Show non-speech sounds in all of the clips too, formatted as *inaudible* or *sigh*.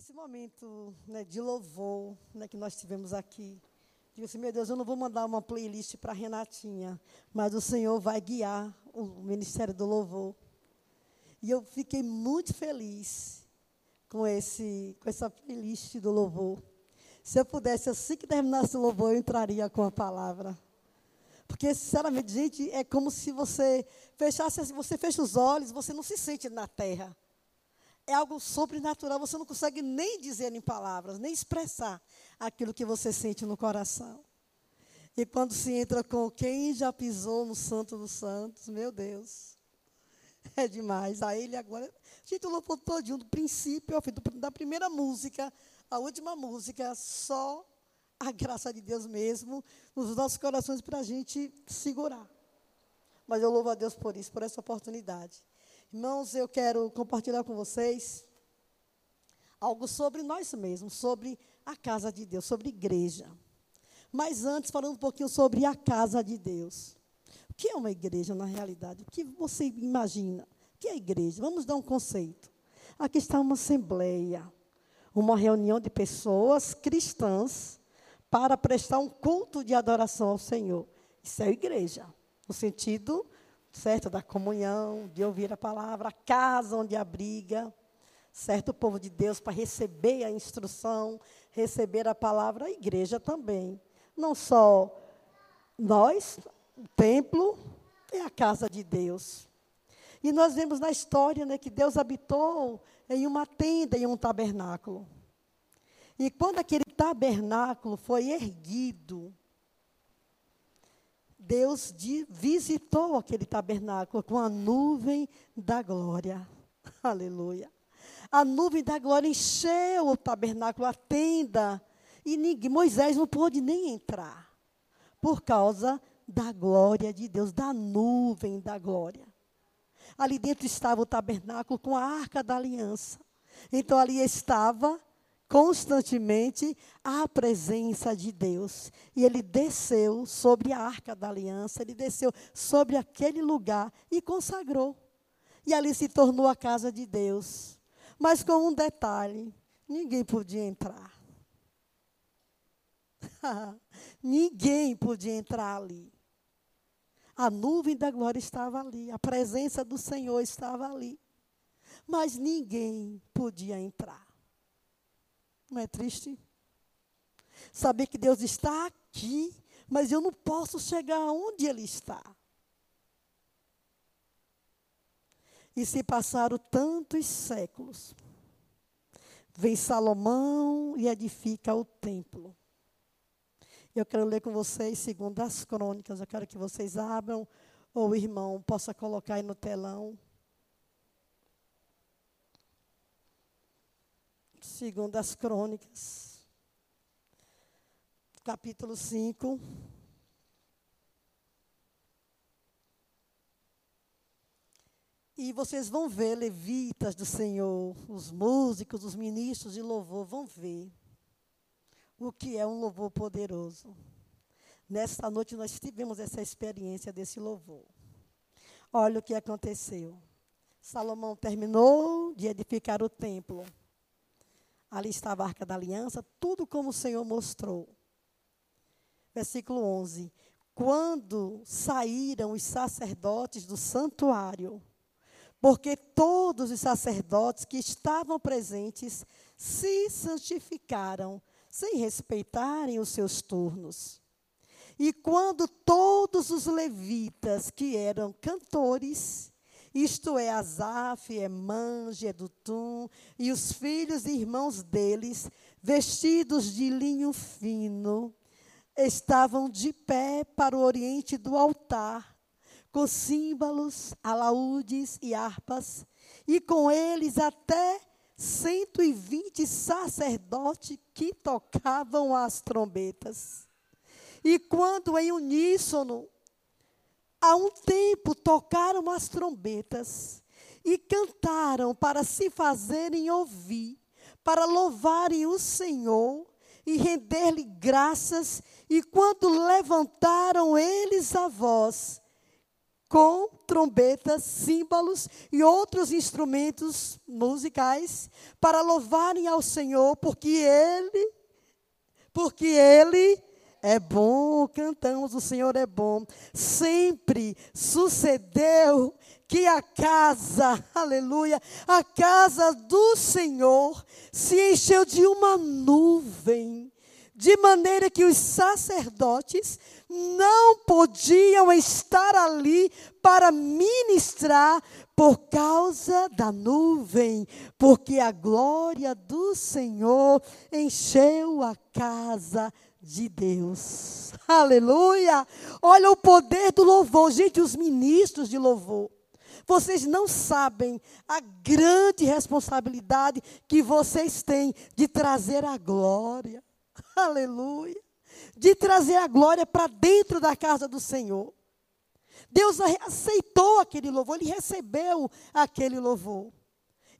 Esse momento né, de louvor né, que nós tivemos aqui, digo assim, meu Deus, eu não vou mandar uma playlist para Renatinha, mas o Senhor vai guiar o Ministério do Louvor. E eu fiquei muito feliz com, esse, com essa playlist do louvor. Se eu pudesse, assim que terminasse o louvor, eu entraria com a palavra. Porque, sinceramente, gente, é como se você fechasse, você fecha os olhos, você não se sente na terra é algo sobrenatural, você não consegue nem dizer em palavras, nem expressar aquilo que você sente no coração. E quando se entra com quem já pisou no Santo dos Santos, meu Deus, é demais. A ele agora, a gente louvou todinho, do princípio ao fim, da primeira música à última música, só a graça de Deus mesmo nos nossos corações para a gente segurar. Mas eu louvo a Deus por isso, por essa oportunidade. Irmãos, eu quero compartilhar com vocês algo sobre nós mesmos, sobre a casa de Deus, sobre igreja. Mas antes, falando um pouquinho sobre a casa de Deus. O que é uma igreja na realidade? O que você imagina? O que é igreja? Vamos dar um conceito. Aqui está uma assembleia, uma reunião de pessoas cristãs para prestar um culto de adoração ao Senhor. Isso é igreja, no sentido certo? Da comunhão, de ouvir a palavra, a casa onde abriga, certo? O povo de Deus para receber a instrução, receber a palavra, a igreja também. Não só nós, o templo é a casa de Deus. E nós vemos na história né, que Deus habitou em uma tenda, em um tabernáculo. E quando aquele tabernáculo foi erguido, Deus de, visitou aquele tabernáculo com a nuvem da glória. *laughs* Aleluia. A nuvem da glória encheu o tabernáculo, a tenda, e ninguém, Moisés não pôde nem entrar, por causa da glória de Deus, da nuvem da glória. Ali dentro estava o tabernáculo com a arca da aliança. Então ali estava constantemente a presença de Deus. E ele desceu sobre a arca da aliança, ele desceu sobre aquele lugar e consagrou. E ali se tornou a casa de Deus. Mas com um detalhe: ninguém podia entrar. *laughs* ninguém podia entrar ali. A nuvem da glória estava ali, a presença do Senhor estava ali. Mas ninguém podia entrar. Não é triste? Saber que Deus está aqui, mas eu não posso chegar aonde Ele está. E se passaram tantos séculos, vem Salomão e edifica o templo. Eu quero ler com vocês, segundo as crônicas, eu quero que vocês abram, ou o irmão possa colocar aí no telão. Segundo as crônicas, capítulo 5. E vocês vão ver levitas do Senhor, os músicos, os ministros de louvor, vão ver o que é um louvor poderoso. Nesta noite nós tivemos essa experiência desse louvor. Olha o que aconteceu. Salomão terminou de edificar o templo. Ali estava a arca da aliança, tudo como o Senhor mostrou. Versículo 11. Quando saíram os sacerdotes do santuário, porque todos os sacerdotes que estavam presentes se santificaram, sem respeitarem os seus turnos. E quando todos os levitas, que eram cantores, isto é, Asaf, Emã, Gedutum, e os filhos e irmãos deles, vestidos de linho fino, estavam de pé para o oriente do altar, com símbolos, alaúdes e harpas, e com eles até 120 sacerdotes que tocavam as trombetas. E quando em uníssono Há um tempo tocaram as trombetas e cantaram para se fazerem ouvir, para louvarem o Senhor e render-lhe graças. E quando levantaram eles a voz, com trombetas, símbolos e outros instrumentos musicais para louvarem ao Senhor, porque Ele, porque Ele é bom, cantamos, o Senhor é bom. Sempre sucedeu que a casa, *laughs* aleluia, a casa do Senhor se encheu de uma nuvem, de maneira que os sacerdotes não podiam estar ali para ministrar por causa da nuvem, porque a glória do Senhor encheu a casa de Deus. Aleluia! Olha o poder do louvor, gente, os ministros de louvor. Vocês não sabem a grande responsabilidade que vocês têm de trazer a glória. *laughs* Aleluia de trazer a glória para dentro da casa do Senhor. Deus aceitou aquele louvor, ele recebeu aquele louvor.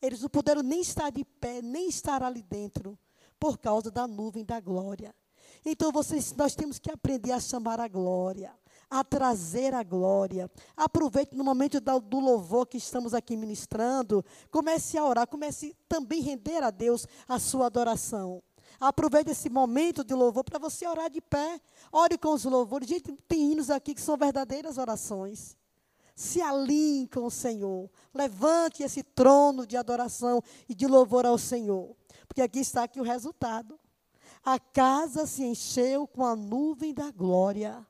Eles não puderam nem estar de pé, nem estar ali dentro, por causa da nuvem da glória. Então vocês, nós temos que aprender a chamar a glória, a trazer a glória. Aproveite no momento do louvor que estamos aqui ministrando, comece a orar, comece também a render a Deus a sua adoração. Aproveite esse momento de louvor para você orar de pé. Ore com os louvores. Gente, tem hinos aqui que são verdadeiras orações. Se alinhe com o Senhor. Levante esse trono de adoração e de louvor ao Senhor. Porque aqui está aqui o resultado. A casa se encheu com a nuvem da glória.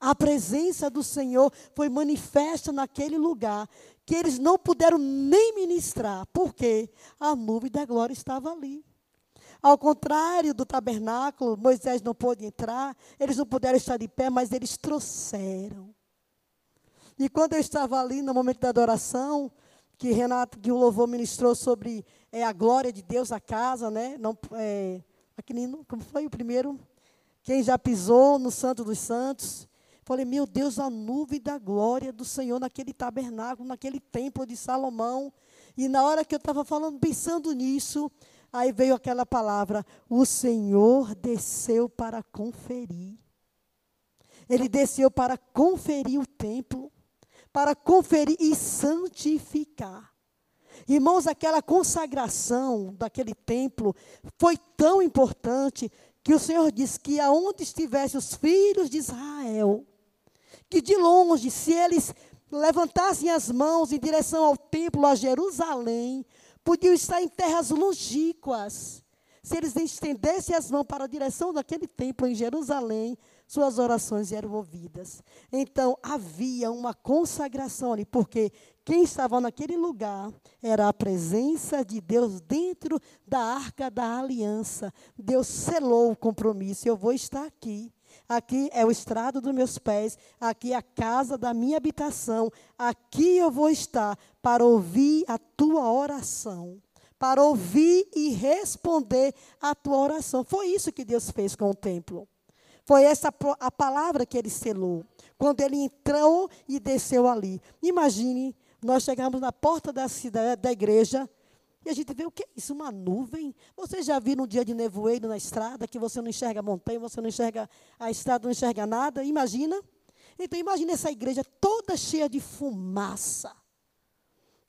A presença do Senhor foi manifesta naquele lugar que eles não puderam nem ministrar, porque a nuvem da glória estava ali. Ao contrário do tabernáculo, Moisés não pôde entrar, eles não puderam estar de pé, mas eles trouxeram. E quando eu estava ali no momento da adoração, que Renato, que o louvor ministrou sobre é, a glória de Deus a casa, né? Não, é, aqui, como foi o primeiro? Quem já pisou no Santo dos Santos? Falei, meu Deus, a nuvem da glória do Senhor naquele tabernáculo, naquele templo de Salomão. E na hora que eu estava falando, pensando nisso, Aí veio aquela palavra: o Senhor desceu para conferir. Ele desceu para conferir o templo, para conferir e santificar. Irmãos, aquela consagração daquele templo foi tão importante que o Senhor disse que aonde estivessem os filhos de Israel, que de longe, se eles levantassem as mãos em direção ao templo, a Jerusalém, podiam estar em terras longínquas. Se eles estendessem as mãos para a direção daquele templo em Jerusalém, suas orações eram ouvidas. Então havia uma consagração ali, porque quem estava naquele lugar era a presença de Deus dentro da arca da aliança. Deus selou o compromisso. Eu vou estar aqui. Aqui é o estrado dos meus pés, aqui é a casa da minha habitação. Aqui eu vou estar para ouvir a tua oração, para ouvir e responder a tua oração. Foi isso que Deus fez com o templo. Foi essa a palavra que ele selou. Quando ele entrou e desceu ali. Imagine, nós chegamos na porta da cidade, da igreja, e a gente vê o que é isso? Uma nuvem. Você já viu um dia de nevoeiro na estrada, que você não enxerga a montanha, você não enxerga a estrada, não enxerga nada? Imagina. Então, imagine essa igreja toda cheia de fumaça.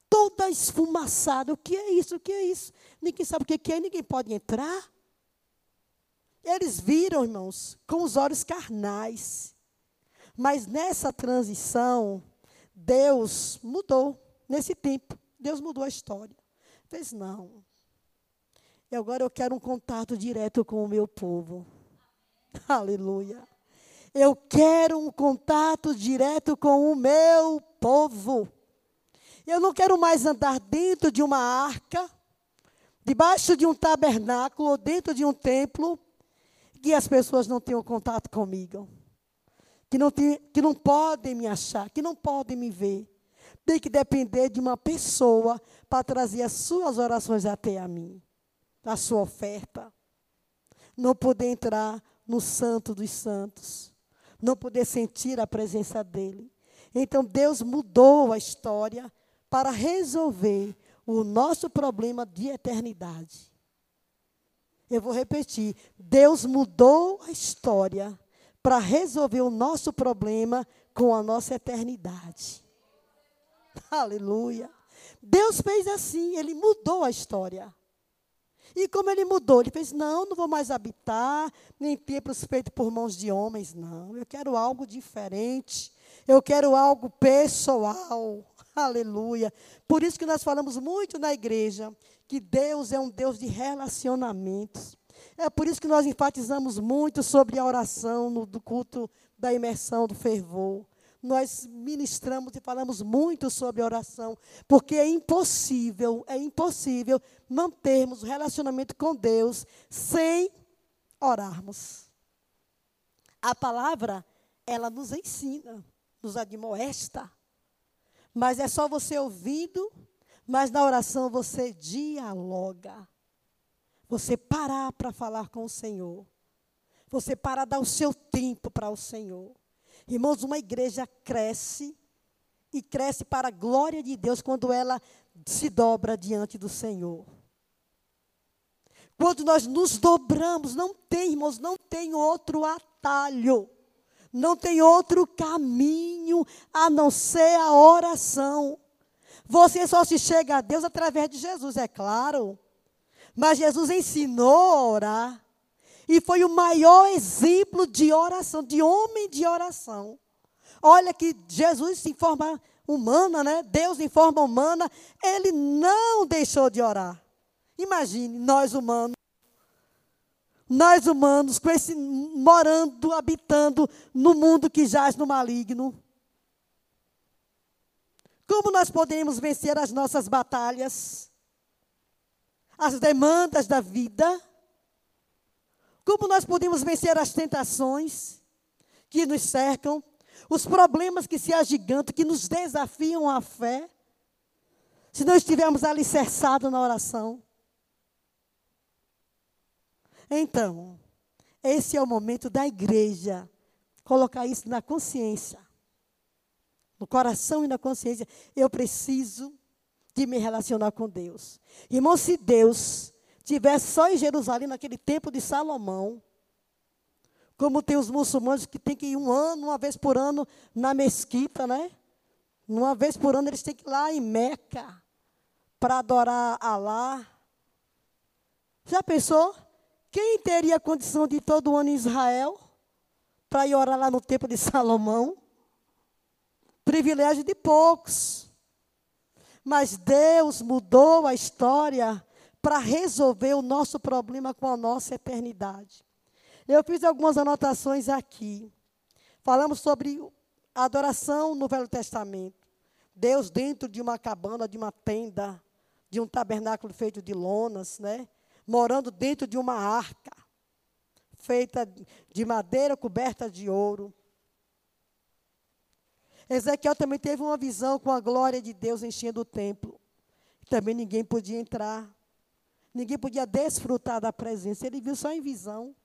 Toda esfumaçada. O que é isso? O que é isso? Ninguém sabe o que é, ninguém pode entrar. Eles viram, irmãos, com os olhos carnais. Mas nessa transição, Deus mudou. Nesse tempo, Deus mudou a história. Fez não. E agora eu quero um contato direto com o meu povo. *laughs* Aleluia. Eu quero um contato direto com o meu povo. Eu não quero mais andar dentro de uma arca, debaixo de um tabernáculo ou dentro de um templo, que as pessoas não tenham contato comigo. Que não, tem, que não podem me achar, que não podem me ver tem que depender de uma pessoa para trazer as suas orações até a mim, a sua oferta. Não poder entrar no santo dos santos, não poder sentir a presença dele. Então Deus mudou a história para resolver o nosso problema de eternidade. Eu vou repetir: Deus mudou a história para resolver o nosso problema com a nossa eternidade. Aleluia. Deus fez assim, ele mudou a história. E como ele mudou? Ele fez: não, não vou mais habitar nem templos feitos por mãos de homens, não. Eu quero algo diferente. Eu quero algo pessoal. Aleluia. Por isso que nós falamos muito na igreja que Deus é um Deus de relacionamentos. É por isso que nós enfatizamos muito sobre a oração no do culto da imersão, do fervor. Nós ministramos e falamos muito sobre oração, porque é impossível, é impossível mantermos o relacionamento com Deus sem orarmos. A palavra, ela nos ensina, nos admoesta. Mas é só você ouvindo, mas na oração você dialoga. Você parar para falar com o Senhor. Você parar dar o seu tempo para o Senhor. Irmãos, uma igreja cresce e cresce para a glória de Deus quando ela se dobra diante do Senhor. Quando nós nos dobramos, não tem, irmãos, não tem outro atalho, não tem outro caminho a não ser a oração. Você só se chega a Deus através de Jesus, é claro. Mas Jesus ensinou a orar. E foi o maior exemplo de oração, de homem de oração. Olha que Jesus em forma humana, né? Deus em forma humana, ele não deixou de orar. Imagine nós humanos. Nós humanos, com esse morando, habitando no mundo que jaz no maligno. Como nós podemos vencer as nossas batalhas? As demandas da vida? Como nós podemos vencer as tentações que nos cercam, os problemas que se agigantam, que nos desafiam a fé, se não estivermos alicerçados na oração? Então, esse é o momento da igreja colocar isso na consciência, no coração e na consciência. Eu preciso de me relacionar com Deus. Irmão, se Deus tivesse só em Jerusalém, naquele tempo de Salomão, como tem os muçulmanos que tem que ir um ano, uma vez por ano, na mesquita, né? Uma vez por ano eles têm que ir lá em Meca para adorar Alá. Já pensou? Quem teria condição de ir todo ano em Israel para ir orar lá no templo de Salomão? Privilégio de poucos. Mas Deus mudou a história para resolver o nosso problema com a nossa eternidade. Eu fiz algumas anotações aqui. Falamos sobre adoração no Velho Testamento. Deus dentro de uma cabana, de uma tenda, de um tabernáculo feito de lonas, né? Morando dentro de uma arca feita de madeira coberta de ouro. Ezequiel também teve uma visão com a glória de Deus enchendo o templo. Também ninguém podia entrar. Ninguém podia desfrutar da presença. Ele viu só em visão,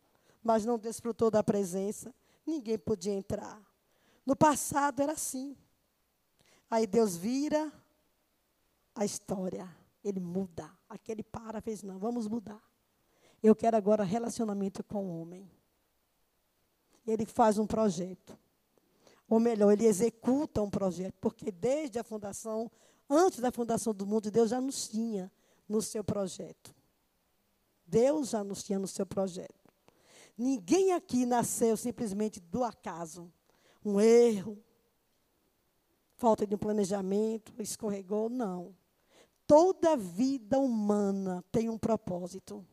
mas não desfrutou da presença. Ninguém podia entrar. No passado era assim. Aí Deus vira a história. Ele muda. Aquele para, fez, não, vamos mudar. Eu quero agora relacionamento com o homem. Ele faz um projeto. Ou melhor, ele executa um projeto. Porque desde a fundação, antes da fundação do mundo, Deus já nos tinha no seu projeto. Deus já nos tinha no seu projeto. Ninguém aqui nasceu simplesmente do acaso. Um erro, falta de um planejamento, escorregou, não. Toda vida humana tem um propósito.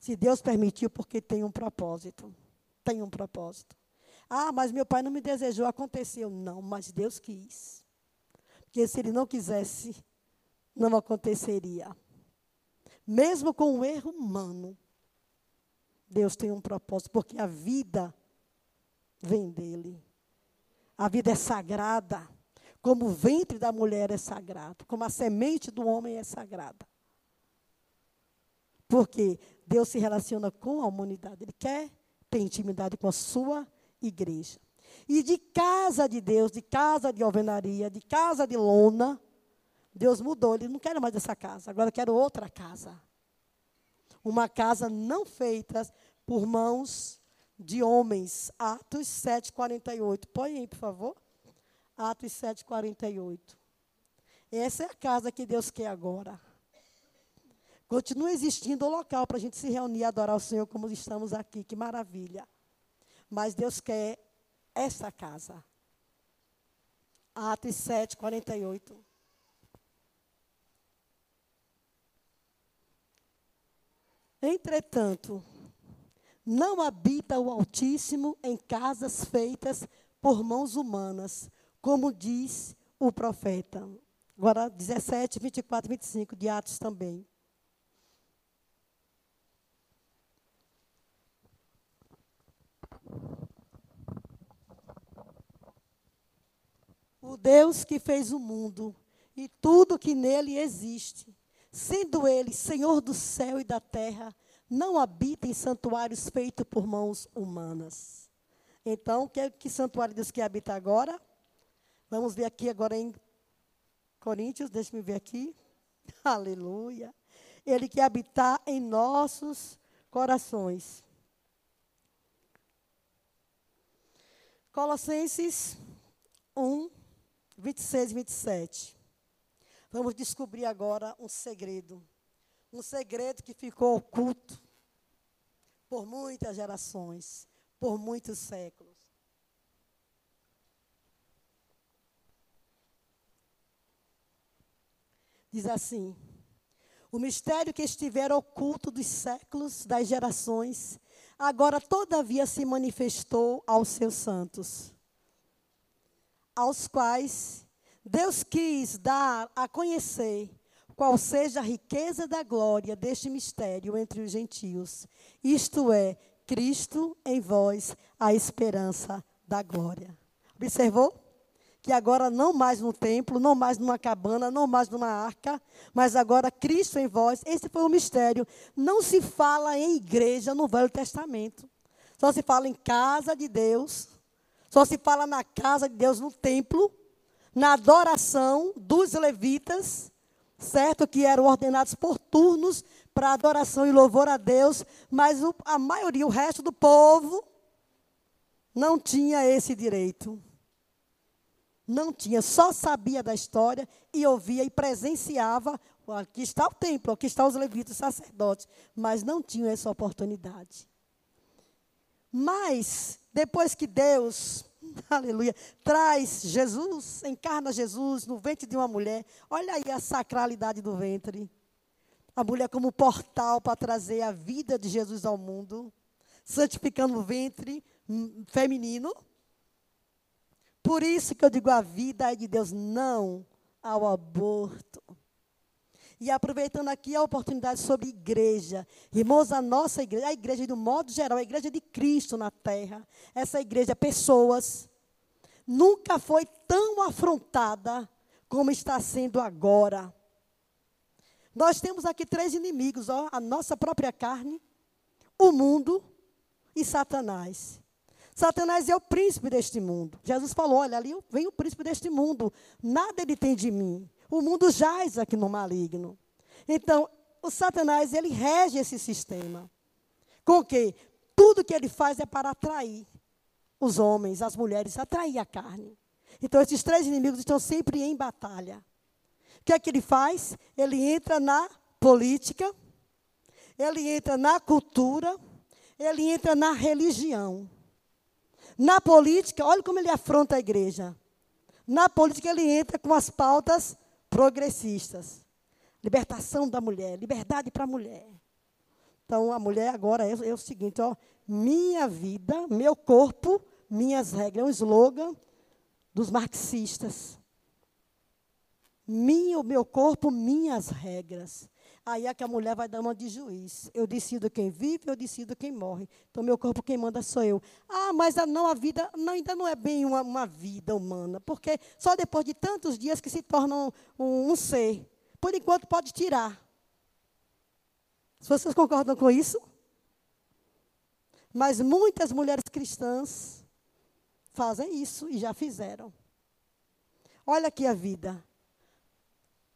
Se Deus permitiu, porque tem um propósito. Tem um propósito. Ah, mas meu pai não me desejou, aconteceu. Não, mas Deus quis. Porque se ele não quisesse, não aconteceria. Mesmo com o erro humano, Deus tem um propósito, porque a vida vem dele. A vida é sagrada, como o ventre da mulher é sagrado, como a semente do homem é sagrada. Porque Deus se relaciona com a humanidade, Ele quer ter intimidade com a sua igreja. E de casa de Deus, de casa de alvenaria, de casa de lona, Deus mudou. Ele não quer mais essa casa, agora eu quero outra casa. Uma casa não feita por mãos de homens. Atos 7, 48. Põe aí, por favor. Atos 7, 48. Essa é a casa que Deus quer agora. Continua existindo o local para a gente se reunir e adorar o Senhor como estamos aqui. Que maravilha. Mas Deus quer essa casa. Atos 7, 48. Entretanto, não habita o Altíssimo em casas feitas por mãos humanas, como diz o profeta. Agora, 17, 24, 25 de Atos também. O Deus que fez o mundo e tudo que nele existe, sendo ele Senhor do céu e da terra, não habita em santuários feitos por mãos humanas. Então, que, que santuário Deus quer habitar agora? Vamos ver aqui agora em Coríntios, deixa-me ver aqui. *laughs* Aleluia. Ele quer habitar em nossos corações. Colossenses 1, 26 e 27. Vamos descobrir agora um segredo. Um segredo que ficou oculto por muitas gerações, por muitos séculos. Diz assim: O mistério que estivera oculto dos séculos, das gerações, agora todavia se manifestou aos seus santos aos quais Deus quis dar a conhecer qual seja a riqueza da glória deste mistério entre os gentios, isto é, Cristo em vós, a esperança da glória. Observou? Que agora não mais no templo, não mais numa cabana, não mais numa arca, mas agora Cristo em vós. Esse foi o mistério. Não se fala em igreja no Velho Testamento. Só se fala em casa de Deus, só se fala na casa de Deus, no templo, na adoração dos levitas, certo? Que eram ordenados por turnos para adoração e louvor a Deus, mas a maioria, o resto do povo, não tinha esse direito. Não tinha, só sabia da história e ouvia e presenciava. Aqui está o templo, aqui estão os levitas, os sacerdotes, mas não tinham essa oportunidade. Mas depois que Deus, *laughs* aleluia, traz Jesus, encarna Jesus no ventre de uma mulher, olha aí a sacralidade do ventre. A mulher como portal para trazer a vida de Jesus ao mundo, santificando o ventre hum, feminino. Por isso que eu digo a vida é de Deus, não ao aborto. E aproveitando aqui a oportunidade sobre igreja. Irmãos, a nossa igreja, a igreja do modo geral, a igreja de Cristo na terra, essa igreja, pessoas, nunca foi tão afrontada como está sendo agora. Nós temos aqui três inimigos, ó, a nossa própria carne, o mundo e Satanás. Satanás é o príncipe deste mundo. Jesus falou: olha, ali vem o príncipe deste mundo, nada ele tem de mim. O mundo jaz aqui no maligno. Então, o Satanás, ele rege esse sistema. Com que tudo que ele faz é para atrair os homens, as mulheres, atrair a carne. Então, esses três inimigos estão sempre em batalha. O que é que ele faz? Ele entra na política, ele entra na cultura, ele entra na religião. Na política, olha como ele afronta a igreja. Na política, ele entra com as pautas progressistas. Libertação da mulher, liberdade para a mulher. Então, a mulher agora é, é, o seguinte, ó, minha vida, meu corpo, minhas regras. É um slogan dos marxistas. Minha, meu corpo, minhas regras. Aí é que a mulher vai dar uma de juiz. Eu decido quem vive, eu decido quem morre. Então, meu corpo, quem manda sou eu. Ah, mas a, não, a vida não, ainda não é bem uma, uma, vida humana. Porque só depois de tantos dias que se torna um, um, ser. Por enquanto, pode tirar. Vocês concordam com isso? Mas muitas mulheres cristãs fazem isso e já fizeram. Olha aqui a vida.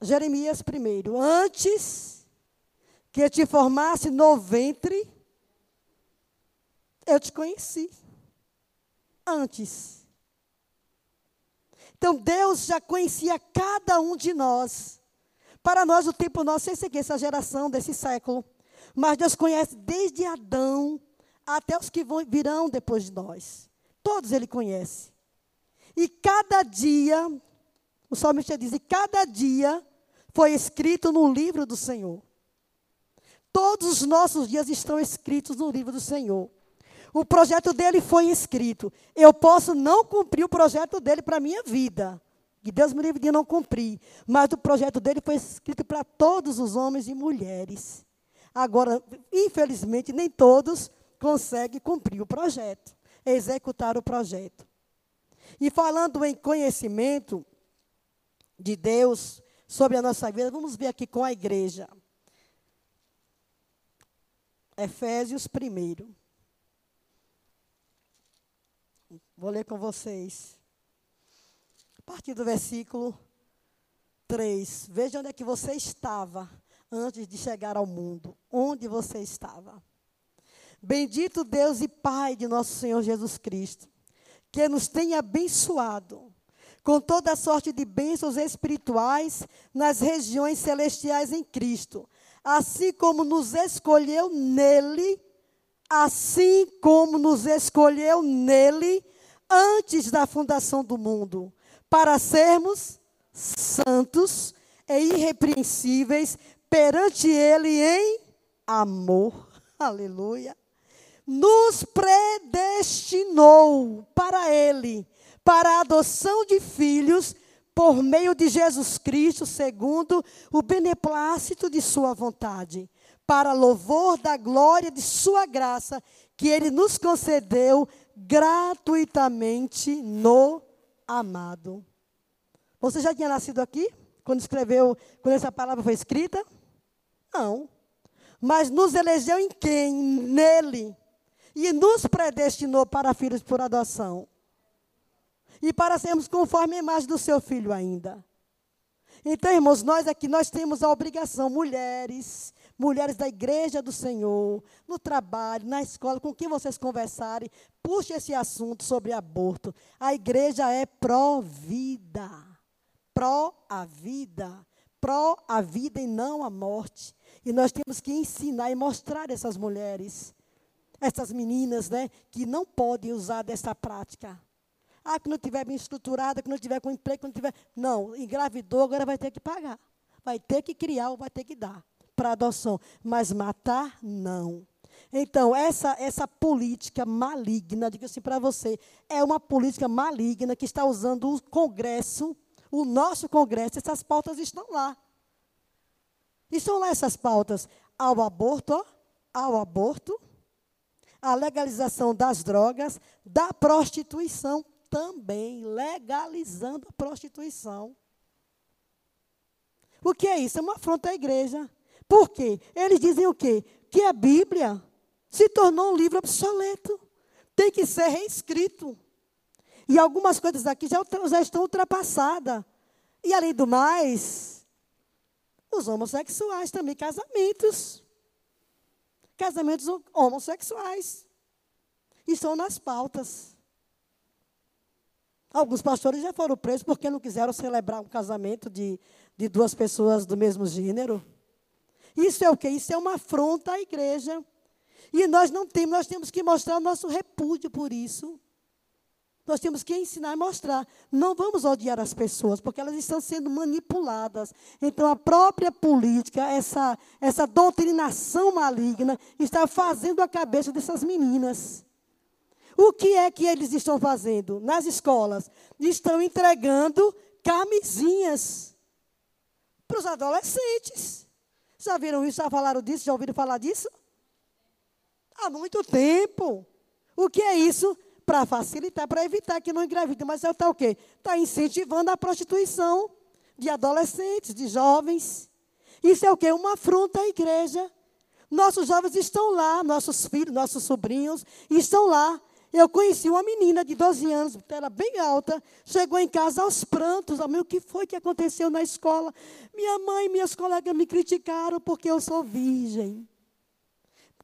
Jeremias primeiro. Antes que te formasse no ventre, Eu te conheci antes. Então Deus já conhecia cada um de nós. Para nós, o tempo nosso é aqui, essa geração desse século. Mas Deus conhece desde Adão até os que virão depois de nós. Todos Ele conhece. E cada dia, o salmista diz, e cada dia foi escrito no livro do Senhor. Todos os nossos dias estão escritos no livro do Senhor. O projeto dele foi escrito. Eu posso não cumprir o projeto dele para a minha vida. Que Deus me livre de não cumprir. Mas o projeto dele foi escrito para todos os homens e mulheres. Agora, infelizmente, nem todos conseguem cumprir o projeto, executar o projeto. E falando em conhecimento de Deus sobre a nossa vida, vamos ver aqui com a igreja. Efésios 1. Vou ler com vocês. A partir do versículo 3. Veja onde é que você estava antes de chegar ao mundo. Onde você estava. Bendito Deus e Pai de nosso Senhor Jesus Cristo, que nos tem abençoado com toda a sorte de bênçãos espirituais nas regiões celestiais em Cristo, assim como nos escolheu nele, assim como nos escolheu nele antes da fundação do mundo, para sermos santos e irrepreensíveis perante ele em amor. *laughs* Aleluia nos predestinou para Ele, para a adoção de filhos por meio de Jesus Cristo, segundo o beneplácito de Sua vontade, para louvor da glória de Sua graça, que Ele nos concedeu gratuitamente no amado. Você já tinha nascido aqui? Quando escreveu, quando essa palavra foi escrita? Não. Mas nos elegeu em quem? Nele e nos predestinou para filhos por adoção. E para sermos conforme a imagem do seu filho ainda. Então, irmãos, nós aqui nós temos a obrigação, mulheres, mulheres da igreja do Senhor, no trabalho, na escola, com quem vocês conversarem, puxe esse assunto sobre aborto. A igreja é pró-vida. Pró a vida. Pró a vida e não a morte. E nós temos que ensinar e mostrar essas mulheres essas meninas, né, que não podem usar dessa prática. Ah, que não tiver bem estruturada, que não tiver com emprego, que não tiver. Não, engravidou, agora vai ter que pagar. Vai ter que criar ou vai ter que dar para adoção. Mas matar, não. Então, essa, essa política maligna, digo assim para você, é uma política maligna que está usando o Congresso, o nosso Congresso, essas pautas estão lá. Estão lá essas pautas. Ao aborto, ó, ao aborto, a legalização das drogas, da prostituição também, legalizando a prostituição. O que é isso? É uma afronta à igreja. Por quê? Eles dizem o quê? Que a Bíblia se tornou um livro obsoleto. Tem que ser reescrito. E algumas coisas aqui já, já estão ultrapassadas. E além do mais, os homossexuais também, casamentos casamentos homossexuais. Estão nas pautas. Alguns pastores já foram presos porque não quiseram celebrar um casamento de, de duas pessoas do mesmo gênero. Isso é o quê? Isso é uma afronta à igreja. E nós não temos, nós temos que mostrar o nosso repúdio por isso. Nós temos que ensinar e mostrar. Não vamos odiar as pessoas, porque elas estão sendo manipuladas. Então, a própria política, essa, essa doutrinação maligna, está fazendo a cabeça dessas meninas. O que é que eles estão fazendo nas escolas? Estão entregando camisinhas para os adolescentes. Já viram isso? Já falaram disso? Já ouviram falar disso? Há muito tempo. O que é isso? para facilitar, para evitar que não engravide. Mas está o quê? Está incentivando a prostituição de adolescentes, de jovens. Isso é o quê? Uma afronta à igreja. Nossos jovens estão lá, nossos filhos, nossos sobrinhos estão lá. Eu conheci uma menina de 12 anos, era bem alta, chegou em casa aos prantos. o que foi que aconteceu na escola? Minha mãe e minhas colegas me criticaram porque eu sou virgem.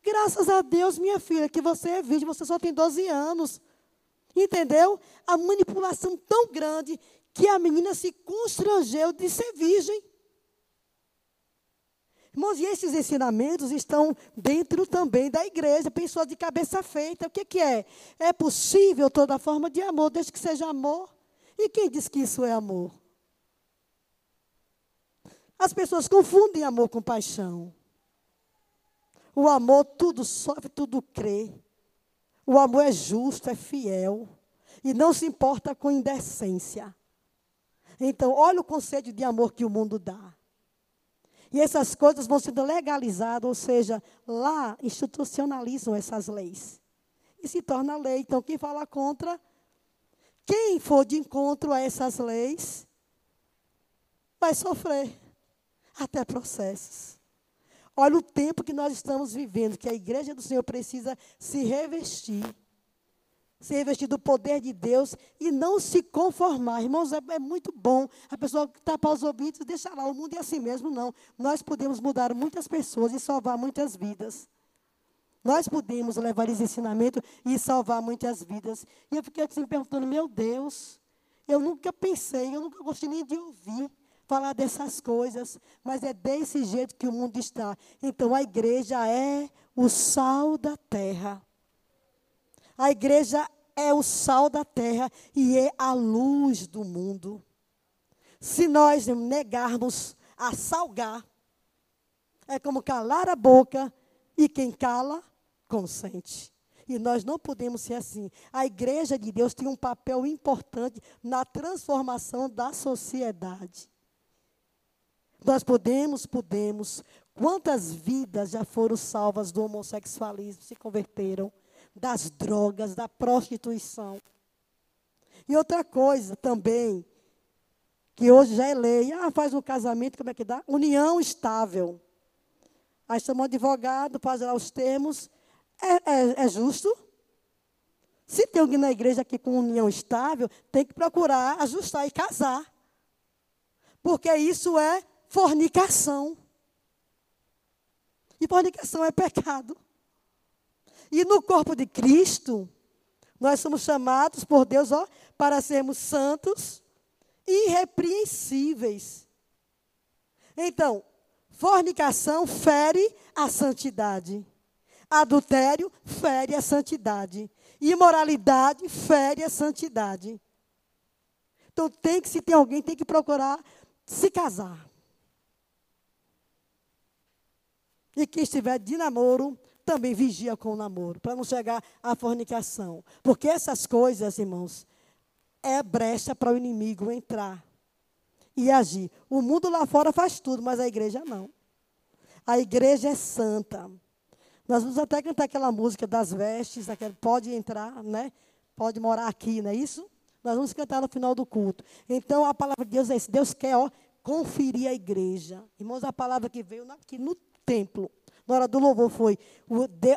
Graças a Deus, minha filha, que você é virgem, você só tem 12 anos. Entendeu? A manipulação tão grande que a menina se constrangeu de ser virgem. Irmãos, e esses ensinamentos estão dentro também da igreja, pessoas de cabeça feita. O que, que é? É possível toda forma de amor, desde que seja amor. E quem diz que isso é amor? As pessoas confundem amor com paixão. O amor tudo sofre, tudo crê. O amor é justo, é fiel. E não se importa com indecência. Então, olha o conceito de amor que o mundo dá. E essas coisas vão sendo legalizadas, ou seja, lá institucionalizam essas leis. E se torna lei. Então, quem fala contra, quem for de encontro a essas leis, vai sofrer até processos. Olha o tempo que nós estamos vivendo, que a igreja do Senhor precisa se revestir se revestir do poder de Deus e não se conformar. Irmãos, é, é muito bom a pessoa tapar os ouvidos deixar lá. O mundo é assim mesmo, não. Nós podemos mudar muitas pessoas e salvar muitas vidas. Nós podemos levar esse ensinamento e salvar muitas vidas. E eu fiquei assim perguntando, meu Deus, eu nunca pensei, eu nunca gostei nem de ouvir falar dessas coisas, mas é desse jeito que o mundo está. Então a igreja é o sal da terra. A igreja é o sal da terra e é a luz do mundo. Se nós negarmos a salgar, é como calar a boca e quem cala, consente. E nós não podemos ser assim. A igreja de Deus tem um papel importante na transformação da sociedade. Nós podemos, podemos. Quantas vidas já foram salvas do homossexualismo, se converteram? Das drogas, da prostituição. E outra coisa também, que hoje já é lei, ah, faz um casamento, como é que dá? União estável. Aí chama um advogado, faz lá os termos. É, é, é justo? Se tem alguém na igreja aqui com união estável, tem que procurar ajustar e casar. Porque isso é fornicação. E fornicação é pecado. E no corpo de Cristo, nós somos chamados por Deus ó, para sermos santos e irrepreensíveis. Então, fornicação fere a santidade. Adultério fere a santidade. Imoralidade fere a santidade. Então tem que, se tem alguém, tem que procurar se casar. E quem estiver de namoro, também vigia com o namoro, para não chegar à fornicação. Porque essas coisas, irmãos, é brecha para o inimigo entrar e agir. O mundo lá fora faz tudo, mas a igreja não. A igreja é santa. Nós vamos até cantar aquela música das vestes, aquele, pode entrar, né? Pode morar aqui, não é isso? Nós vamos cantar no final do culto. Então a palavra de Deus é isso. Deus quer, ó, conferir a igreja. Irmãos, a palavra que veio aqui no templo hora do louvor foi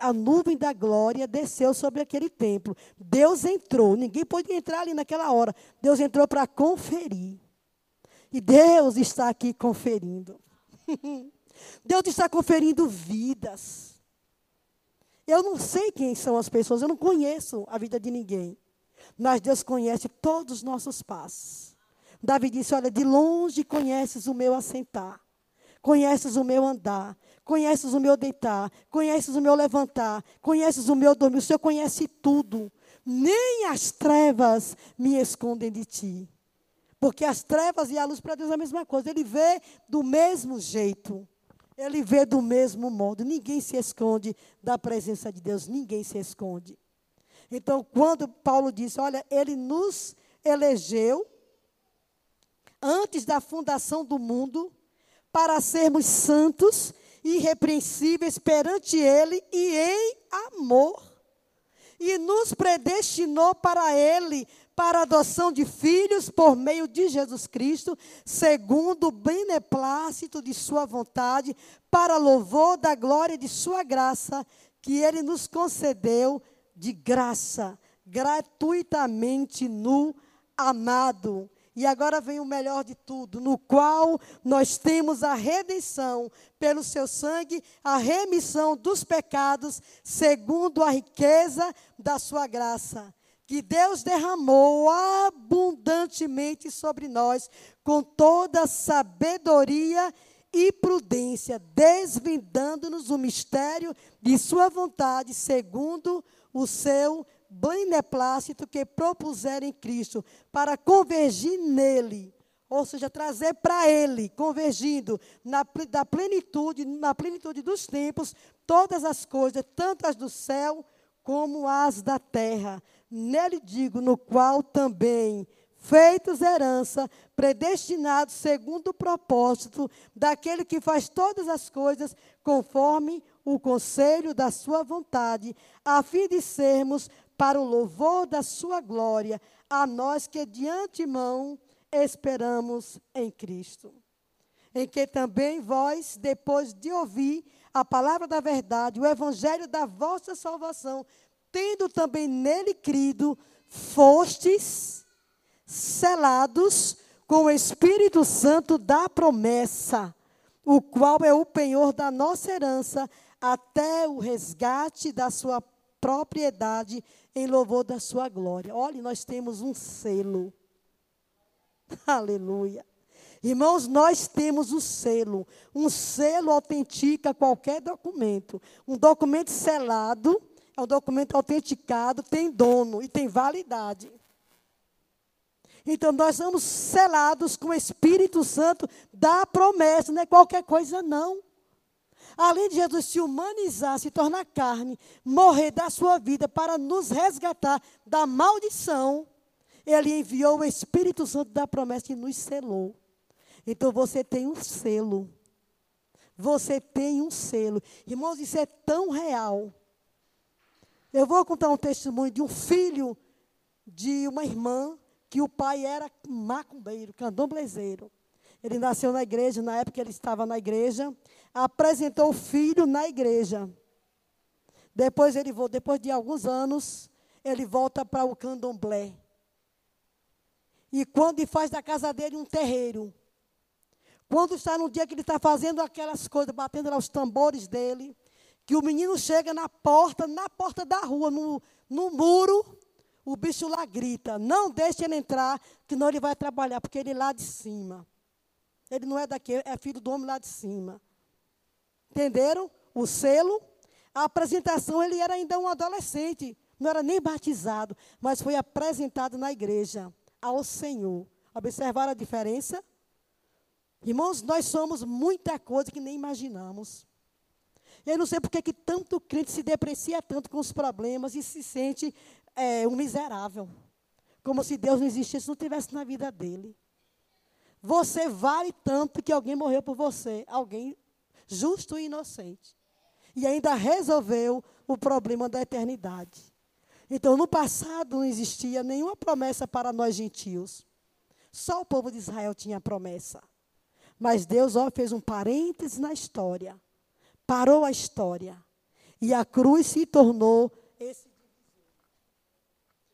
a nuvem da glória desceu sobre aquele templo. Deus entrou, ninguém pôde entrar ali naquela hora. Deus entrou para conferir. E Deus está aqui conferindo. *laughs* Deus está conferindo vidas. Eu não sei quem são as pessoas, eu não conheço a vida de ninguém. Mas Deus conhece todos os nossos passos. Davi disse: Olha, de longe conheces o meu assentar, conheces o meu andar, conheces o meu deitar, conheces o meu levantar, conheces o meu dormir. O Senhor conhece tudo. Nem as trevas me escondem de ti. Porque as trevas e a luz para Deus é a mesma coisa. Ele vê do mesmo jeito. Ele vê do mesmo modo. Ninguém se esconde da presença de Deus. Ninguém se esconde. Então, quando Paulo disse: Olha, ele nos elegeu antes da fundação do mundo para sermos santos irrepreensíveis perante Ele e em amor. E nos predestinou para Ele, para adoção de filhos por meio de Jesus Cristo, segundo o beneplácito de Sua vontade, para louvor da glória de Sua graça, que Ele nos concedeu de graça, gratuitamente no amado. E agora vem o melhor de tudo, no qual nós temos a redenção pelo seu sangue, a remissão dos pecados, segundo a riqueza da sua graça, que Deus derramou abundantemente sobre nós, com toda sabedoria e prudência, desvendando-nos o mistério de sua vontade, segundo o seu beneplácito que propuseram em Cristo, para convergir nele, ou seja, trazer para ele, convergindo na da plenitude, na plenitude dos tempos, todas as coisas, tanto as do céu como as da terra. Nele digo, no qual também feitos herança, predestinados segundo o propósito daquele que faz todas as coisas conforme o conselho da sua vontade, a fim de sermos para o louvor da sua glória, a nós que de antemão esperamos em Cristo. Em que também vós, depois de ouvir a palavra da verdade, o evangelho da vossa salvação, tendo também nele crido, fostes selados com o Espírito Santo da promessa, o qual é o penhor da nossa herança até o resgate da sua propriedade em louvor da sua glória. Olha, nós temos um selo. *laughs* Aleluia. Irmãos, nós temos o selo. Um selo autentica qualquer documento. Um documento selado é um documento autenticado, tem dono e tem validade. Então nós somos selados com o Espírito Santo da promessa, não é qualquer coisa não. Além de Jesus se humanizar, se tornar carne, morrer da sua vida para nos resgatar da maldição, ele enviou o Espírito Santo da promessa e nos selou. Então você tem um selo. Você tem um selo. Irmãos, isso é tão real. Eu vou contar um testemunho de um filho de uma irmã que o pai era macumbeiro, candomblezeiro. Ele nasceu na igreja, na época ele estava na igreja, apresentou o filho na igreja. Depois ele depois de alguns anos, ele volta para o candomblé. E quando faz da casa dele um terreiro. Quando está no dia que ele está fazendo aquelas coisas, batendo lá os tambores dele, que o menino chega na porta, na porta da rua, no, no muro, o bicho lá grita: não deixe ele entrar, que não ele vai trabalhar, porque ele é lá de cima. Ele não é daqui, é filho do homem lá de cima. Entenderam? O selo. A apresentação, ele era ainda um adolescente, não era nem batizado, mas foi apresentado na igreja ao Senhor. Observaram a diferença? Irmãos, nós somos muita coisa que nem imaginamos. Eu não sei porque que tanto crente se deprecia tanto com os problemas e se sente é, um miserável. Como se Deus não existisse, não tivesse na vida dele. Você vale tanto que alguém morreu por você. Alguém justo e inocente. E ainda resolveu o problema da eternidade. Então, no passado não existia nenhuma promessa para nós gentios. Só o povo de Israel tinha promessa. Mas Deus ó, fez um parêntese na história. Parou a história. E a cruz se tornou esse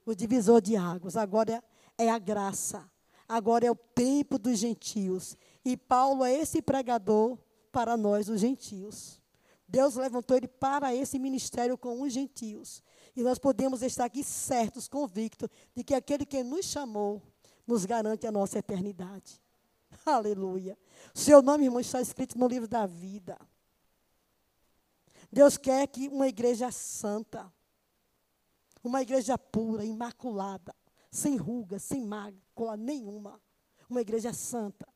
o divisor de águas. Agora é a graça. Agora é o tempo dos gentios. E Paulo é esse pregador para nós, os gentios. Deus levantou ele para esse ministério com os gentios. E nós podemos estar aqui certos, convictos, de que aquele que nos chamou nos garante a nossa eternidade. Aleluia. Seu nome, irmão, está escrito no livro da vida. Deus quer que uma igreja santa, uma igreja pura, imaculada, sem ruga, sem mácula nenhuma. Uma igreja santa.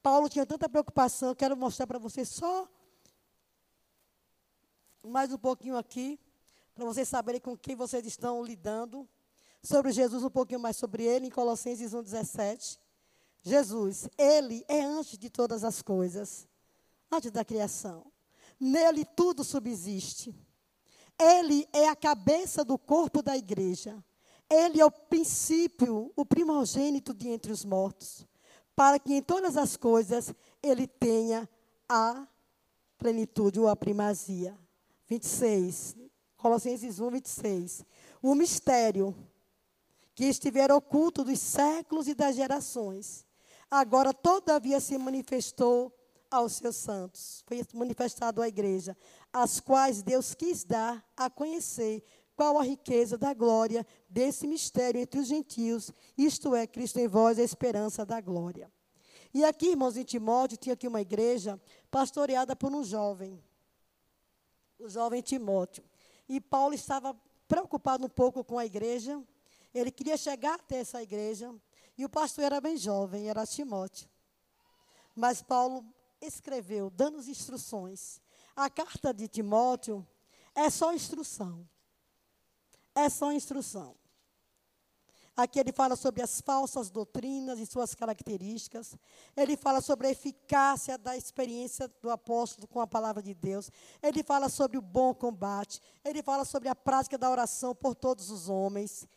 Paulo tinha tanta preocupação, quero mostrar para vocês só mais um pouquinho aqui, para vocês saberem com quem vocês estão lidando. Sobre Jesus, um pouquinho mais sobre ele, em Colossenses 1,17. Jesus, ele é antes de todas as coisas, antes da criação. Nele tudo subsiste. Ele é a cabeça do corpo da igreja. Ele é o princípio, o primogênito de entre os mortos, para que em todas as coisas ele tenha a plenitude ou a primazia. 26, Colossenses 1, 26. O mistério que estivera oculto dos séculos e das gerações. Agora, todavia, se manifestou aos seus santos, foi manifestado à igreja, as quais Deus quis dar a conhecer qual a riqueza da glória desse mistério entre os gentios, isto é, Cristo em vós, a esperança da glória. E aqui, irmãos, em Timóteo, tinha aqui uma igreja pastoreada por um jovem, o jovem Timóteo. E Paulo estava preocupado um pouco com a igreja, ele queria chegar até essa igreja, e o pastor era bem jovem, era Timóteo. Mas Paulo escreveu, dando as instruções. A carta de Timóteo é só instrução. É só instrução. Aqui ele fala sobre as falsas doutrinas e suas características. Ele fala sobre a eficácia da experiência do apóstolo com a palavra de Deus. Ele fala sobre o bom combate. Ele fala sobre a prática da oração por todos os homens.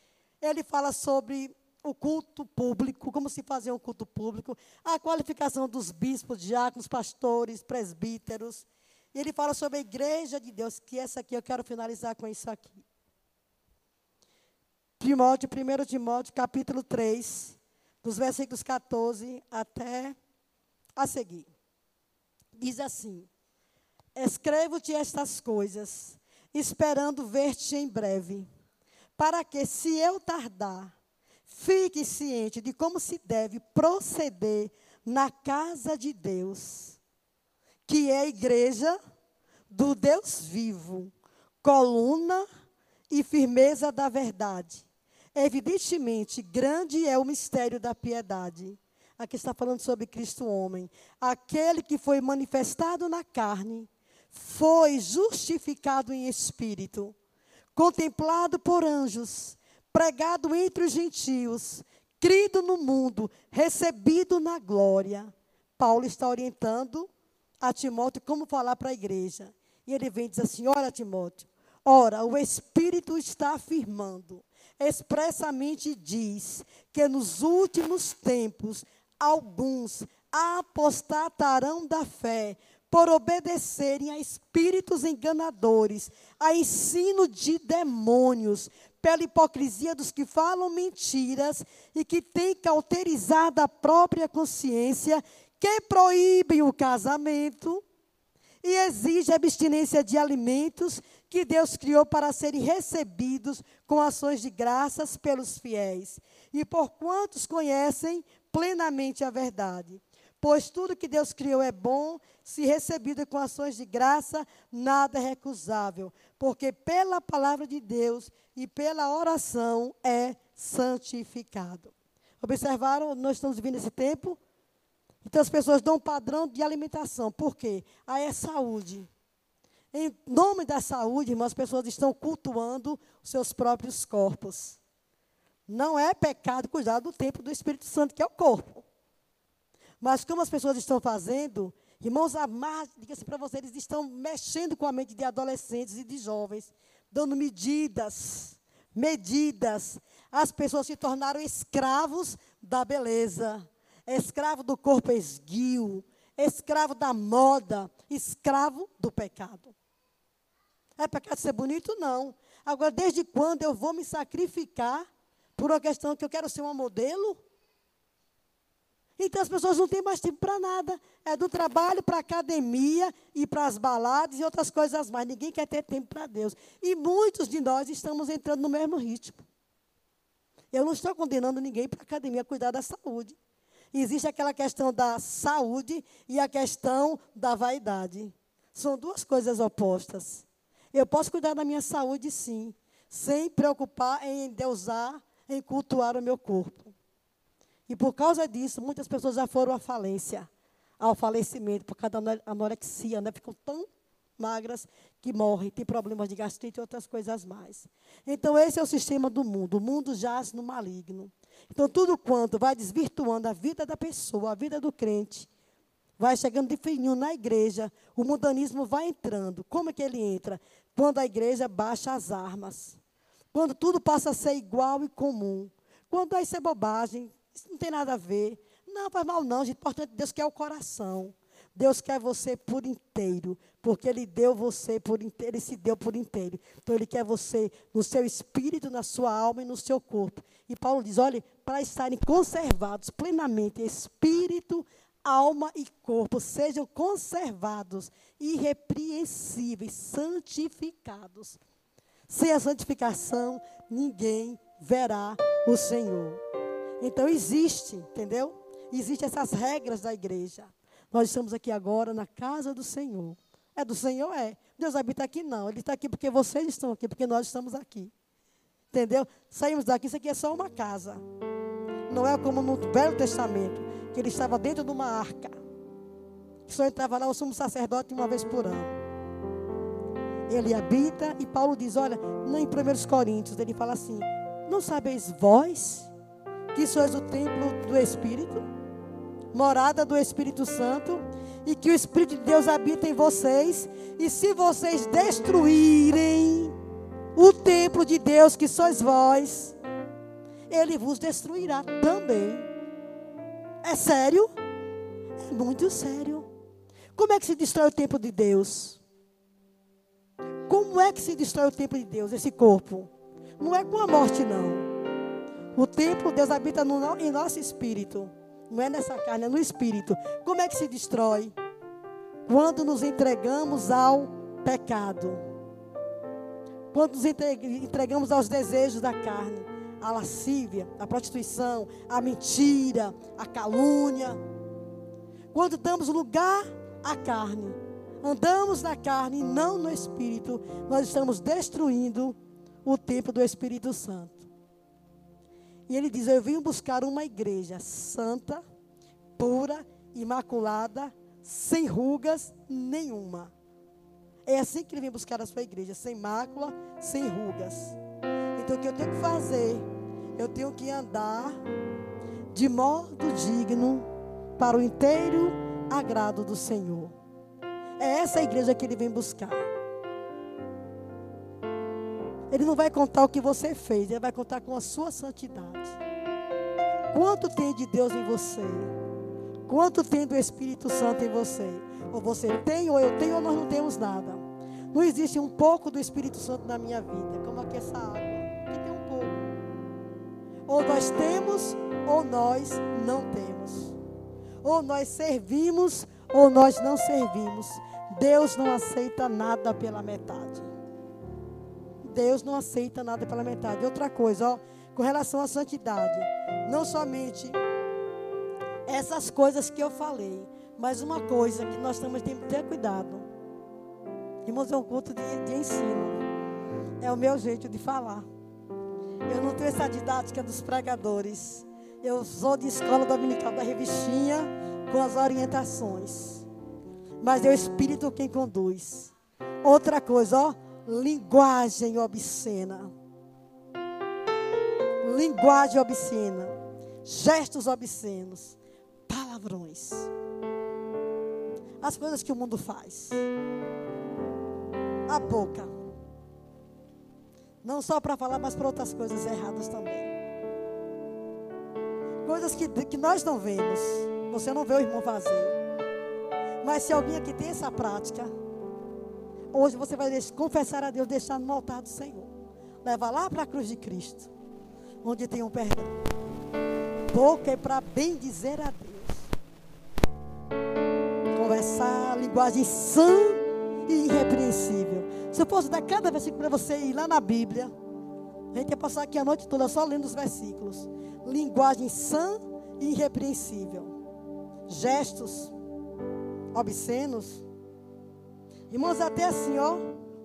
Ele fala sobre o culto público, como se fazia um culto público, a qualificação dos bispos, diáconos, pastores, presbíteros. E ele fala sobre a igreja de Deus, que essa aqui eu quero finalizar com isso aqui. Timóteo, 1 Timóteo, capítulo 3, dos versículos 14 até a seguir. Diz assim: Escrevo-te estas coisas, esperando ver-te em breve, para que, se eu tardar, fique ciente de como se deve proceder na casa de Deus, que é a igreja do Deus vivo, coluna e firmeza da verdade. Evidentemente, grande é o mistério da piedade. Aqui está falando sobre Cristo homem. Aquele que foi manifestado na carne, foi justificado em espírito, contemplado por anjos, pregado entre os gentios, crido no mundo, recebido na glória. Paulo está orientando a Timóteo como falar para a igreja. E ele vem e diz assim: Ora, Timóteo, ora, o Espírito está afirmando expressamente diz que nos últimos tempos alguns apostatarão da fé por obedecerem a espíritos enganadores, a ensino de demônios, pela hipocrisia dos que falam mentiras e que têm cauterizado a própria consciência, que proíbem o casamento e exigem abstinência de alimentos que Deus criou para serem recebidos com ações de graças pelos fiéis, e por quantos conhecem plenamente a verdade. Pois tudo que Deus criou é bom, se recebido com ações de graça, nada é recusável, porque pela palavra de Deus e pela oração é santificado. Observaram? Nós estamos vivendo esse tempo. Então as pessoas dão um padrão de alimentação. Por quê? Aí é saúde. Em nome da saúde, irmãos, as pessoas estão cultuando os seus próprios corpos. Não é pecado cuidar do templo do Espírito Santo, que é o corpo. Mas como as pessoas estão fazendo, irmãos, diga assim para vocês, eles estão mexendo com a mente de adolescentes e de jovens, dando medidas, medidas. As pessoas se tornaram escravos da beleza, escravo do corpo esguio, escravo da moda, escravo do pecado. É pecado ser bonito? Não. Agora, desde quando eu vou me sacrificar por uma questão que eu quero ser uma modelo? Então as pessoas não têm mais tempo para nada. É do trabalho para a academia e para as baladas e outras coisas mais. Ninguém quer ter tempo para Deus. E muitos de nós estamos entrando no mesmo ritmo. Eu não estou condenando ninguém para a academia cuidar da saúde. Existe aquela questão da saúde e a questão da vaidade. São duas coisas opostas. Eu posso cuidar da minha saúde, sim, sem preocupar em deusar, em cultuar o meu corpo. E por causa disso, muitas pessoas já foram à falência, ao falecimento, por causa da anorexia, né? Ficam tão magras que morrem, tem problemas de gastrite e outras coisas mais. Então, esse é o sistema do mundo. O mundo jaz no maligno. Então, tudo quanto vai desvirtuando a vida da pessoa, a vida do crente, vai chegando de fininho na igreja, o mundanismo vai entrando. Como é que ele entra? Quando a igreja baixa as armas. Quando tudo passa a ser igual e comum. Quando isso é bobagem, isso não tem nada a ver. Não, faz mal não, gente. O importante de Deus que é o coração. Deus quer você por inteiro, porque Ele deu você por inteiro, Ele se deu por inteiro. Então Ele quer você no seu espírito, na sua alma e no seu corpo. E Paulo diz: olha, para estarem conservados plenamente espírito, alma e corpo, sejam conservados, irrepreensíveis, santificados. Sem a santificação, ninguém verá o Senhor. Então existe, entendeu? Existem essas regras da igreja. Nós estamos aqui agora na casa do Senhor. É do Senhor? É. Deus habita aqui? Não. Ele está aqui porque vocês estão aqui, porque nós estamos aqui. Entendeu? Saímos daqui, isso aqui é só uma casa. Não é como no Velho Testamento, que ele estava dentro de uma arca. Só entrava lá o sumo sacerdote uma vez por ano. Ele habita, e Paulo diz: olha, não em 1 Coríntios, ele fala assim: Não sabeis vós que sois o templo do Espírito? morada do Espírito Santo, e que o Espírito de Deus habita em vocês, e se vocês destruírem o templo de Deus que sois vós, ele vos destruirá também. É sério? É muito sério. Como é que se destrói o templo de Deus? Como é que se destrói o templo de Deus, esse corpo? Não é com a morte, não. O templo, Deus habita no, em nosso espírito. Não é nessa carne, é no espírito. Como é que se destrói? Quando nos entregamos ao pecado. Quando nos entregamos aos desejos da carne. A lascívia, a prostituição, a mentira, a calúnia. Quando damos lugar à carne. Andamos na carne e não no espírito. Nós estamos destruindo o tempo do Espírito Santo. E ele diz: Eu vim buscar uma igreja santa, pura, imaculada, sem rugas nenhuma. É assim que ele vem buscar a sua igreja, sem mácula, sem rugas. Então o que eu tenho que fazer? Eu tenho que andar de modo digno para o inteiro agrado do Senhor. É essa a igreja que ele vem buscar. Ele não vai contar o que você fez, ele vai contar com a sua santidade. Quanto tem de Deus em você? Quanto tem do Espírito Santo em você? Ou você tem, ou eu tenho, ou nós não temos nada. Não existe um pouco do Espírito Santo na minha vida, como aqui essa água. Ou nós temos, ou nós não temos. Ou nós servimos, ou nós não servimos. Deus não aceita nada pela metade. Deus não aceita nada pela metade. Outra coisa, ó, com relação à santidade, não somente essas coisas que eu falei, mas uma coisa que nós temos que ter cuidado. Irmãos, é um culto de, de ensino. É o meu jeito de falar. Eu não tenho essa didática dos pregadores. Eu sou de escola dominical da revistinha com as orientações. Mas é o Espírito quem conduz. Outra coisa, ó linguagem obscena. Linguagem obscena. Gestos obscenos. Palavrões. As coisas que o mundo faz. A boca. Não só para falar, mas para outras coisas erradas também. Coisas que, que nós não vemos. Você não vê o irmão fazer. Mas se alguém aqui tem essa prática, Hoje você vai confessar a Deus, deixar no altar do Senhor. Leva lá para a cruz de Cristo, onde tem um perdão. Boca é para bem dizer a Deus. Conversar, linguagem sã e irrepreensível. Se eu fosse dar cada versículo para você ir lá na Bíblia, a gente ia passar aqui a noite toda só lendo os versículos. Linguagem sã e irrepreensível. Gestos obscenos Irmãos, até assim, ó.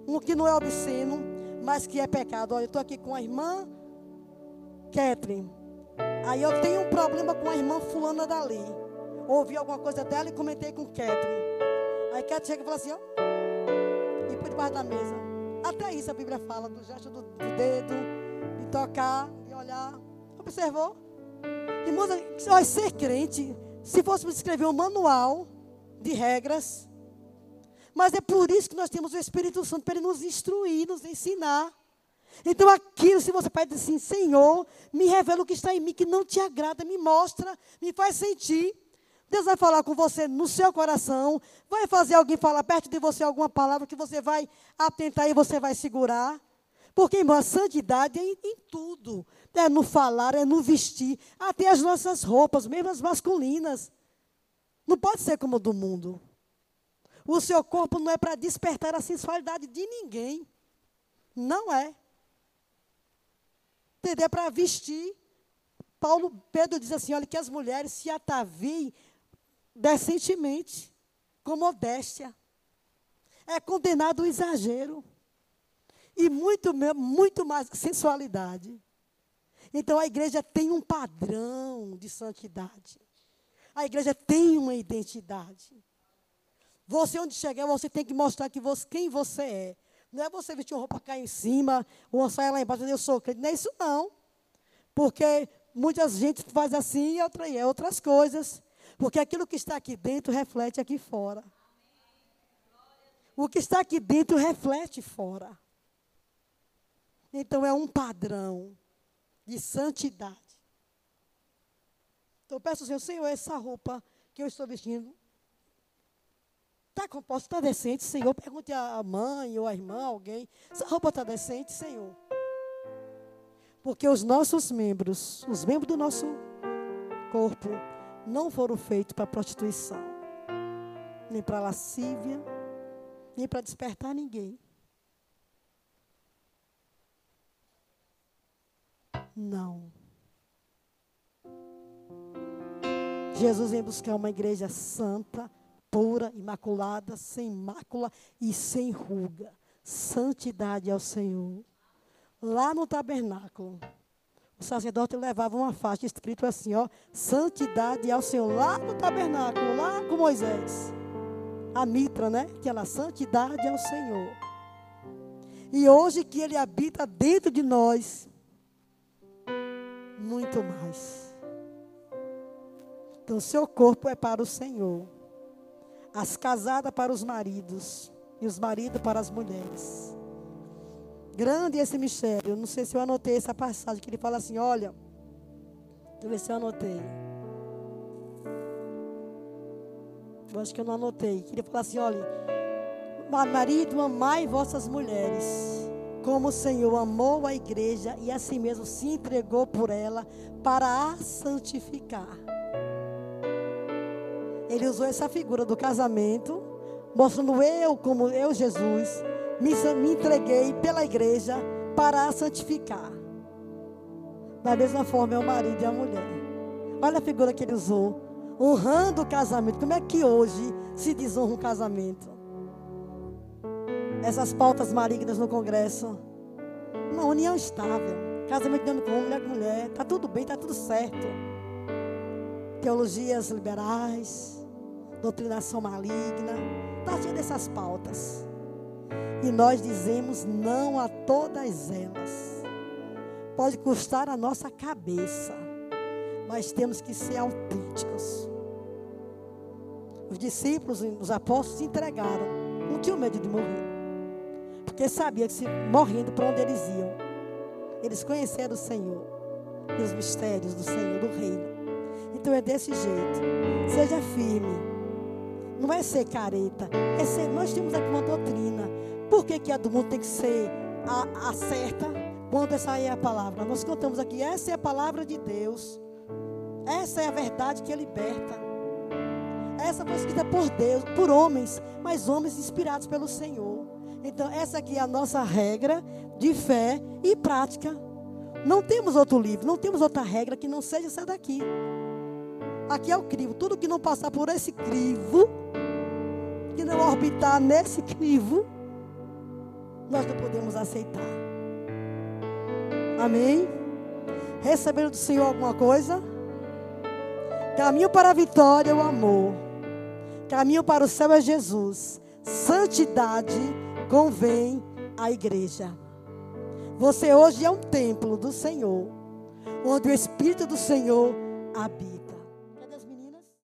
Um que não é obsceno, mas que é pecado. Olha, eu estou aqui com a irmã Catherine. Aí eu tenho um problema com a irmã fulana dali. Ouvi alguma coisa dela e comentei com Catherine. Aí Catherine chega e fala assim, ó. Por debaixo da mesa. Até isso a Bíblia fala, do gesto do, do dedo, de tocar, de olhar. Observou? Irmãos, olha, ser crente, se fôssemos escrever um manual de regras, mas é por isso que nós temos o Espírito Santo para ele nos instruir, nos ensinar. Então, aquilo, se você pede assim, Senhor, me revela o que está em mim que não te agrada, me mostra, me faz sentir. Deus vai falar com você no seu coração, vai fazer alguém falar perto de você alguma palavra que você vai atentar e você vai segurar. Porque, irmão, a santidade é em, em tudo. É no falar, é no vestir, até as nossas roupas, mesmo as masculinas. Não pode ser como do mundo. O seu corpo não é para despertar a sensualidade de ninguém. Não é. Entender? É para vestir. Paulo, Pedro diz assim: olha, que as mulheres se ataviem decentemente, com modéstia. É condenado o exagero. E muito, muito mais que sensualidade. Então a igreja tem um padrão de santidade. A igreja tem uma identidade. Você, onde chegar, você tem que mostrar que você, quem você é. Não é você vestir uma roupa cá em cima, uma saia lá embaixo, eu sou crente. Não é isso, não. Porque muita gente faz assim e é outras coisas. Porque aquilo que está aqui dentro reflete aqui fora. O que está aqui dentro reflete fora. Então é um padrão de santidade. Então eu peço ao Senhor, Senhor, essa roupa que eu estou vestindo está composta, está decente, Senhor. Pergunte à mãe ou à irmã, alguém. Essa roupa está decente, Senhor. Porque os nossos membros, os membros do nosso corpo, não foram feitos para prostituição, nem para lascívia, nem para despertar ninguém. Não. Jesus vem buscar uma igreja santa, pura, imaculada, sem mácula e sem ruga. Santidade ao Senhor. Lá no tabernáculo, o sacerdote levava uma faixa escrito assim, ó, santidade ao Senhor, lá no tabernáculo, lá com Moisés. A mitra, né? Que ela santidade ao Senhor. E hoje que ele habita dentro de nós, muito mais. Então, seu corpo é para o Senhor. As casadas para os maridos e os maridos para as mulheres. Grande esse mistério. Não sei se eu anotei essa passagem que ele fala assim: olha, deixa eu ver se eu anotei. Eu acho que eu não anotei. Ele fala assim: olha, marido, amai vossas mulheres, como o Senhor amou a igreja e assim mesmo se entregou por ela para a santificar. Ele usou essa figura do casamento, mostrando eu como eu, Jesus, me, me entreguei pela igreja para a santificar. Da mesma forma é o marido e a mulher. Olha a figura que ele usou. Honrando o casamento. Como é que hoje se desonra um casamento? Essas pautas malignas no Congresso. Uma união estável. Casamento de homem com mulher com mulher. Está tudo bem, está tudo certo. Teologias liberais. Doutrinação maligna. Está cheio dessas pautas. E nós dizemos não a todas elas. Pode custar a nossa cabeça, mas temos que ser autênticos. Os discípulos, os apóstolos se entregaram, não tinham medo de morrer, porque sabiam que se morrendo para onde eles iam, eles conheceram o Senhor e os mistérios do Senhor, do Reino. Então é desse jeito. Seja firme. Não é ser careta. É ser, nós temos aqui uma doutrina. Por que, que a do mundo tem que ser a, a certa? Quando essa é a palavra. Nós cantamos aqui, essa é a palavra de Deus. Essa é a verdade que liberta. Essa foi escrita por Deus, por homens, mas homens inspirados pelo Senhor. Então, essa aqui é a nossa regra de fé e prática. Não temos outro livro, não temos outra regra que não seja essa daqui. Aqui é o crivo. Tudo que não passar por esse crivo, que não orbitar nesse crivo, nós não podemos aceitar. Amém? Receberam do Senhor alguma coisa? Caminho para a vitória é o amor. Caminho para o céu é Jesus. Santidade convém à igreja. Você hoje é um templo do Senhor, onde o Espírito do Senhor habita.